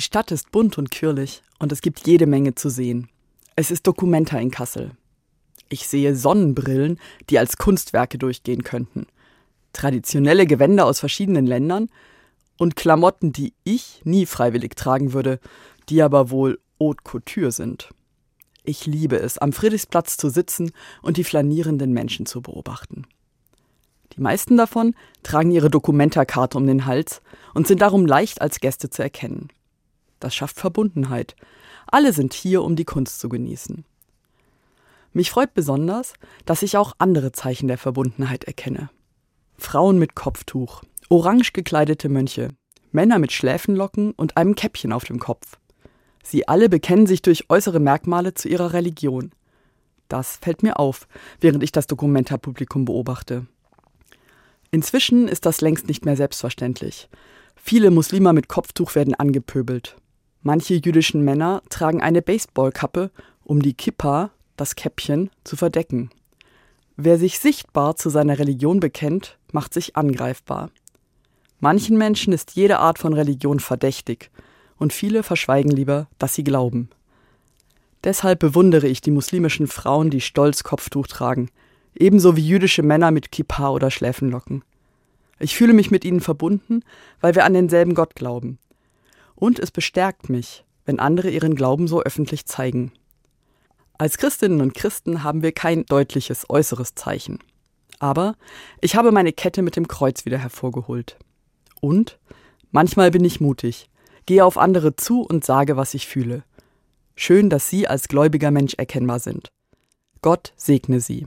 Die Stadt ist bunt und quirlig und es gibt jede Menge zu sehen. Es ist Dokumenta in Kassel. Ich sehe Sonnenbrillen, die als Kunstwerke durchgehen könnten. Traditionelle Gewänder aus verschiedenen Ländern und Klamotten, die ich nie freiwillig tragen würde, die aber wohl Haute Couture sind. Ich liebe es, am Friedrichsplatz zu sitzen und die flanierenden Menschen zu beobachten. Die meisten davon tragen ihre Dokumentarkarte um den Hals und sind darum leicht als Gäste zu erkennen. Das schafft Verbundenheit. Alle sind hier, um die Kunst zu genießen. Mich freut besonders, dass ich auch andere Zeichen der Verbundenheit erkenne. Frauen mit Kopftuch, orange gekleidete Mönche, Männer mit Schläfenlocken und einem Käppchen auf dem Kopf. Sie alle bekennen sich durch äußere Merkmale zu ihrer Religion. Das fällt mir auf, während ich das Dokumentarpublikum beobachte. Inzwischen ist das längst nicht mehr selbstverständlich. Viele Muslime mit Kopftuch werden angepöbelt. Manche jüdischen Männer tragen eine Baseballkappe, um die Kippa, das Käppchen, zu verdecken. Wer sich sichtbar zu seiner Religion bekennt, macht sich angreifbar. Manchen Menschen ist jede Art von Religion verdächtig, und viele verschweigen lieber, dass sie glauben. Deshalb bewundere ich die muslimischen Frauen, die stolz Kopftuch tragen, ebenso wie jüdische Männer mit Kippa oder Schläfenlocken. Ich fühle mich mit ihnen verbunden, weil wir an denselben Gott glauben. Und es bestärkt mich, wenn andere ihren Glauben so öffentlich zeigen. Als Christinnen und Christen haben wir kein deutliches äußeres Zeichen. Aber ich habe meine Kette mit dem Kreuz wieder hervorgeholt. Und manchmal bin ich mutig, gehe auf andere zu und sage, was ich fühle. Schön, dass Sie als gläubiger Mensch erkennbar sind. Gott segne Sie.